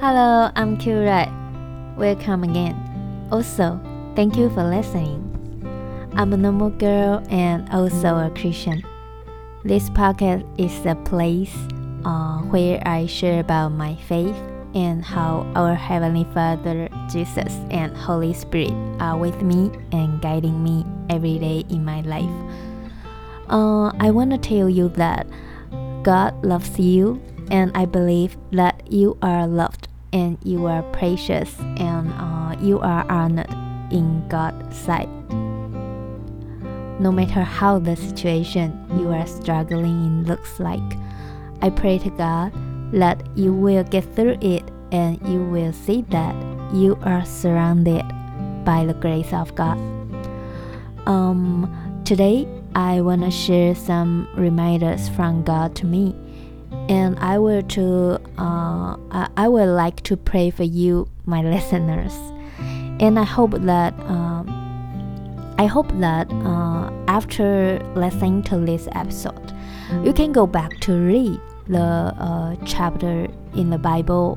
Hello, I'm Kira. Welcome again. Also, thank you for listening. I'm a normal girl and also a Christian. This podcast is a place uh, where I share about my faith and how our Heavenly Father, Jesus, and Holy Spirit are with me and guiding me every day in my life. Uh, I want to tell you that God loves you, and I believe that you are loved and you are precious and uh, you are honored in God's sight. No matter how the situation you are struggling in looks like, I pray to God that you will get through it and you will see that you are surrounded by the grace of God. Um, today, I want to share some reminders from God to me, and I will to uh, I would like to pray for you, my listeners, and I hope that um, I hope that uh, after listening to this episode, you can go back to read the uh, chapter in the Bible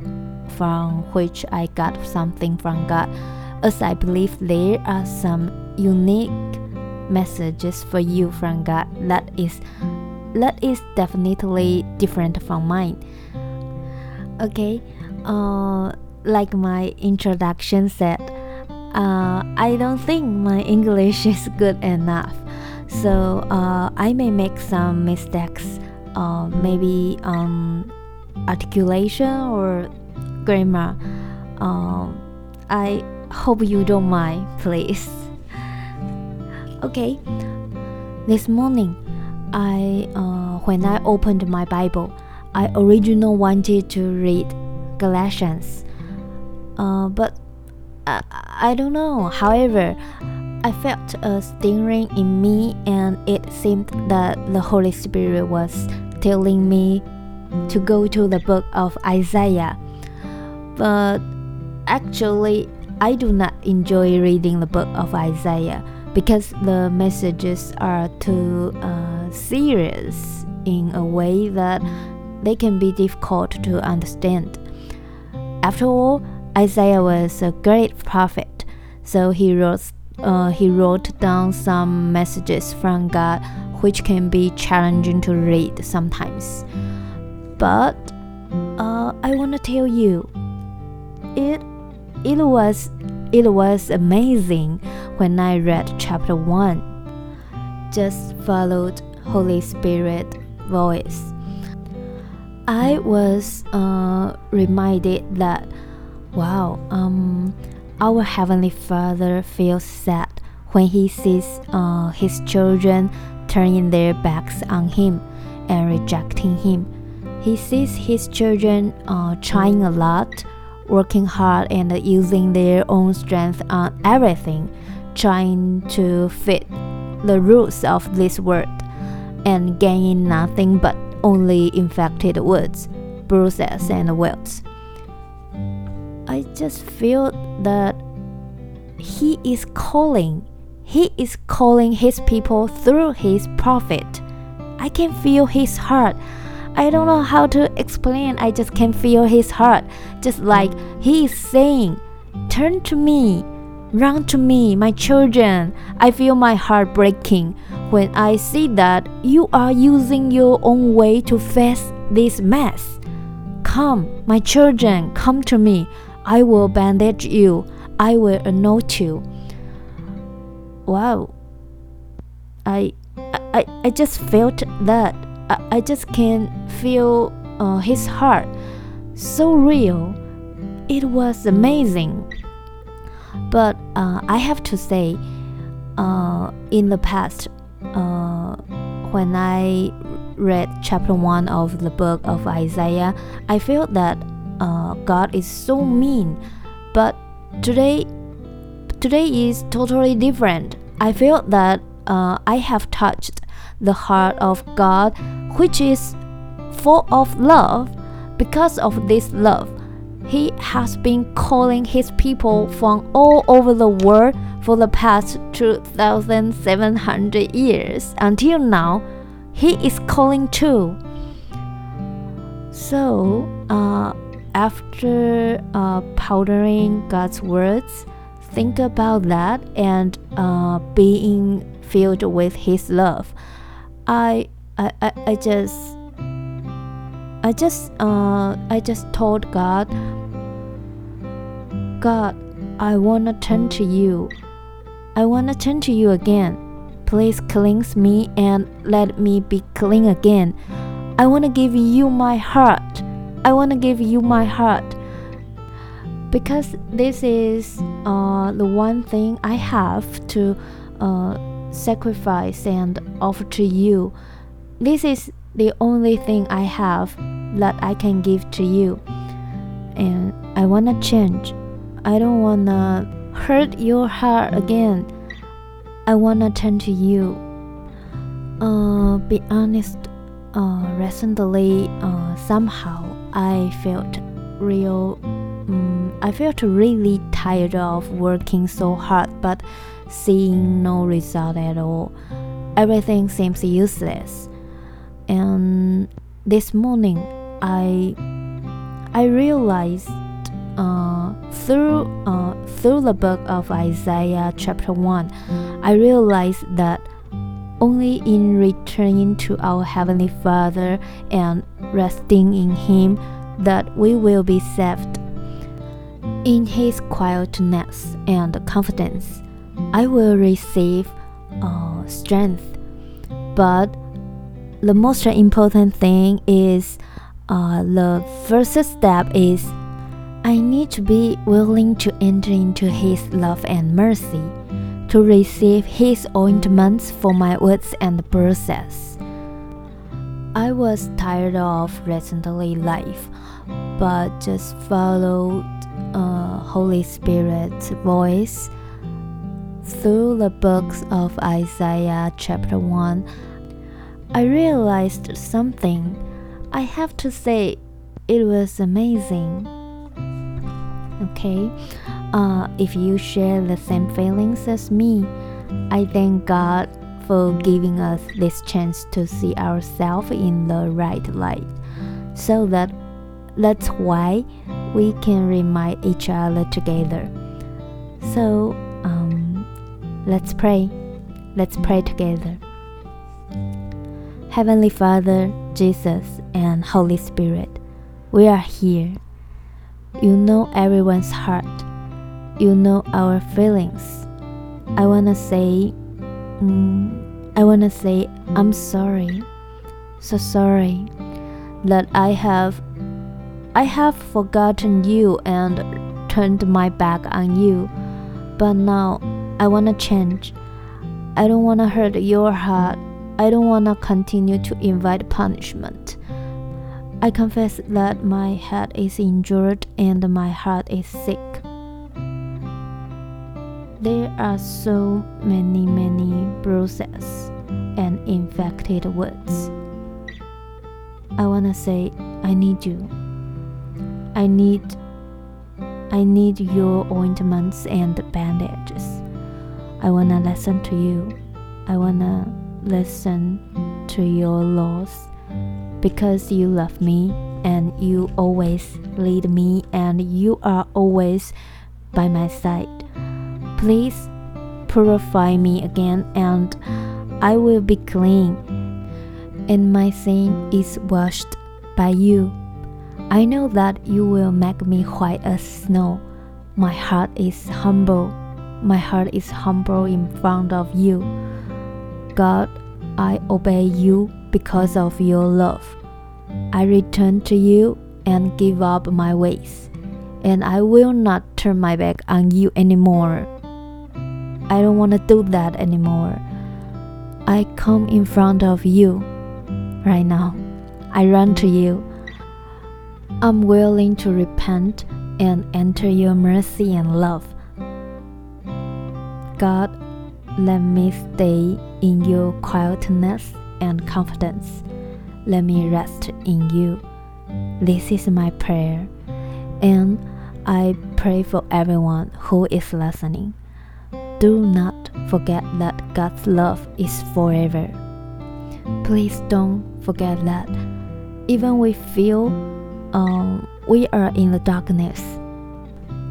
from which I got something from God, as I believe there are some unique messages for you from God. That is that is definitely different from mine. Okay, uh, like my introduction said, uh, I don't think my English is good enough, so uh, I may make some mistakes, uh, maybe um, articulation or grammar. Um, I hope you don't mind, please. Okay, this morning, I uh, when I opened my Bible, I originally wanted to read Galatians, uh, but I, I don't know. However, I felt a stirring in me, and it seemed that the Holy Spirit was telling me to go to the book of Isaiah. But actually, I do not enjoy reading the book of Isaiah because the messages are too uh, serious in a way that they can be difficult to understand. After all, Isaiah was a great prophet, so he wrote uh, he wrote down some messages from God which can be challenging to read sometimes. But uh, I want to tell you, it it was it was amazing when I read chapter 1. Just followed Holy Spirit voice. I was uh, reminded that wow, um, our Heavenly Father feels sad when He sees uh, His children turning their backs on Him and rejecting Him. He sees His children uh, trying a lot working hard and using their own strength on everything, trying to fit the rules of this world, and gaining nothing but only infected wounds, bruises, and welts. I just feel that he is calling. He is calling his people through his prophet. I can feel his heart. I don't know how to explain. I just can feel his heart. Just like he is saying, Turn to me, run to me, my children. I feel my heart breaking when I see that you are using your own way to face this mess. Come, my children, come to me. I will bandage you. I will anoint you. Wow. I I, I just felt that I, I just can feel uh, his heart so real. It was amazing. But uh, I have to say, uh, in the past, uh, when I read chapter 1 of the book of Isaiah, I felt that uh, God is so mean. But today, today is totally different. I feel that uh, I have touched the heart of God, which is full of love. Because of this love, He has been calling His people from all over the world for the past 2,700 years. Until now, He is calling too. So, uh, after uh, powdering God's words, think about that and uh, being filled with His love. I I, I, I just I just uh, I just told God God I wanna turn to you. I wanna turn to you again. Please cleanse me and let me be clean again. I wanna give you my heart. I wanna give you my heart. Because this is uh, the one thing I have to uh, sacrifice and offer to you. This is the only thing I have that I can give to you. And I wanna change. I don't wanna hurt your heart again. I wanna turn to you. Uh, be honest. Uh, recently, uh, somehow I felt real. Um, I felt really tired of working so hard, but seeing no result at all. Everything seems useless. And this morning, I I realized uh, through uh, through the book of Isaiah chapter one, I realized that only in returning to our heavenly Father and resting in Him that we will be saved. In His quietness and confidence, I will receive uh, strength. But the most important thing is uh, the first step is I need to be willing to enter into His love and mercy, to receive His ointments for my wounds and bruises. I was tired of recently life, but just followed uh, Holy Spirit's voice through the books of Isaiah chapter 1. I realized something. I have to say, it was amazing okay? Uh, if you share the same feelings as me i thank god for giving us this chance to see ourselves in the right light so that that's why we can remind each other together. So um, let's pray. Let's pray together. Heavenly father jesus and holy spirit we are here you know everyone's heart. You know our feelings. I wanna say, mm, I wanna say, I'm sorry, so sorry that I have, I have forgotten you and turned my back on you. But now I wanna change. I don't wanna hurt your heart. I don't wanna continue to invite punishment. I confess that my head is injured and my heart is sick. There are so many, many bruises and infected wounds. I wanna say, I need you. I need, I need your ointments and bandages. I wanna listen to you. I wanna listen to your laws because you love me and you always lead me and you are always by my side. Please purify me again and I will be clean. And my sin is washed by you. I know that you will make me white as snow. My heart is humble. My heart is humble in front of you. God, I obey you because of your love. I return to you and give up my ways, and I will not turn my back on you anymore. I don't want to do that anymore. I come in front of you right now. I run to you. I'm willing to repent and enter your mercy and love. God, let me stay in your quietness and confidence. Let me rest in you. This is my prayer, and I pray for everyone who is listening. Do not forget that God's love is forever. Please don't forget that. Even we feel um, we are in the darkness.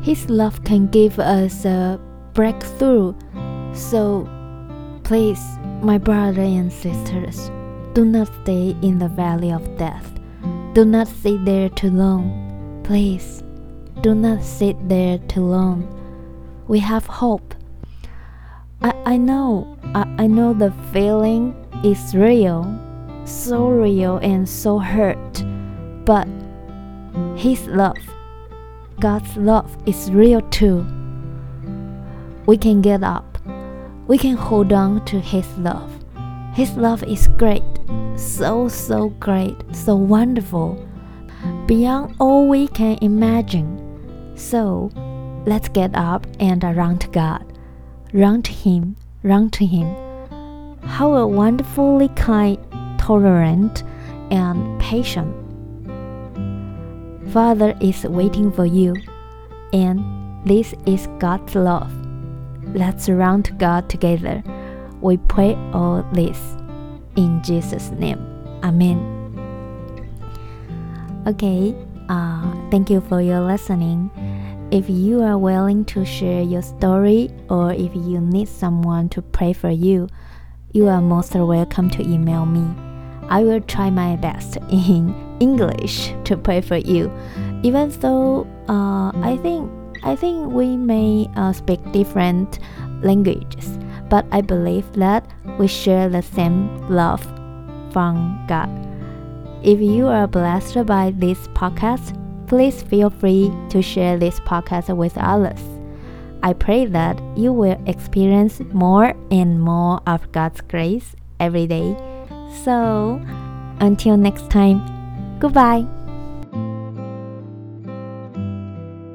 His love can give us a breakthrough. So, please, my brothers and sisters, do not stay in the valley of death. Do not sit there too long. Please, do not sit there too long. We have hope. I, I know, I, I know the feeling is real, so real and so hurt, but His love, God's love, is real too. We can get up, we can hold on to His love. His love is great, so, so great, so wonderful, beyond all we can imagine. So, let's get up and run to God, run to Him, run to Him. How a wonderfully kind, tolerant, and patient Father is waiting for you, and this is God's love. Let's run to God together. We pray all this in Jesus' name. Amen. Okay, uh, thank you for your listening. If you are willing to share your story or if you need someone to pray for you, you are most welcome to email me. I will try my best in English to pray for you, even though uh, I think I think we may uh, speak different languages, but I believe that we share the same love from God. If you are blessed by this podcast, please feel free to share this podcast with others. I pray that you will experience more and more of God's grace every day. So, until next time, goodbye.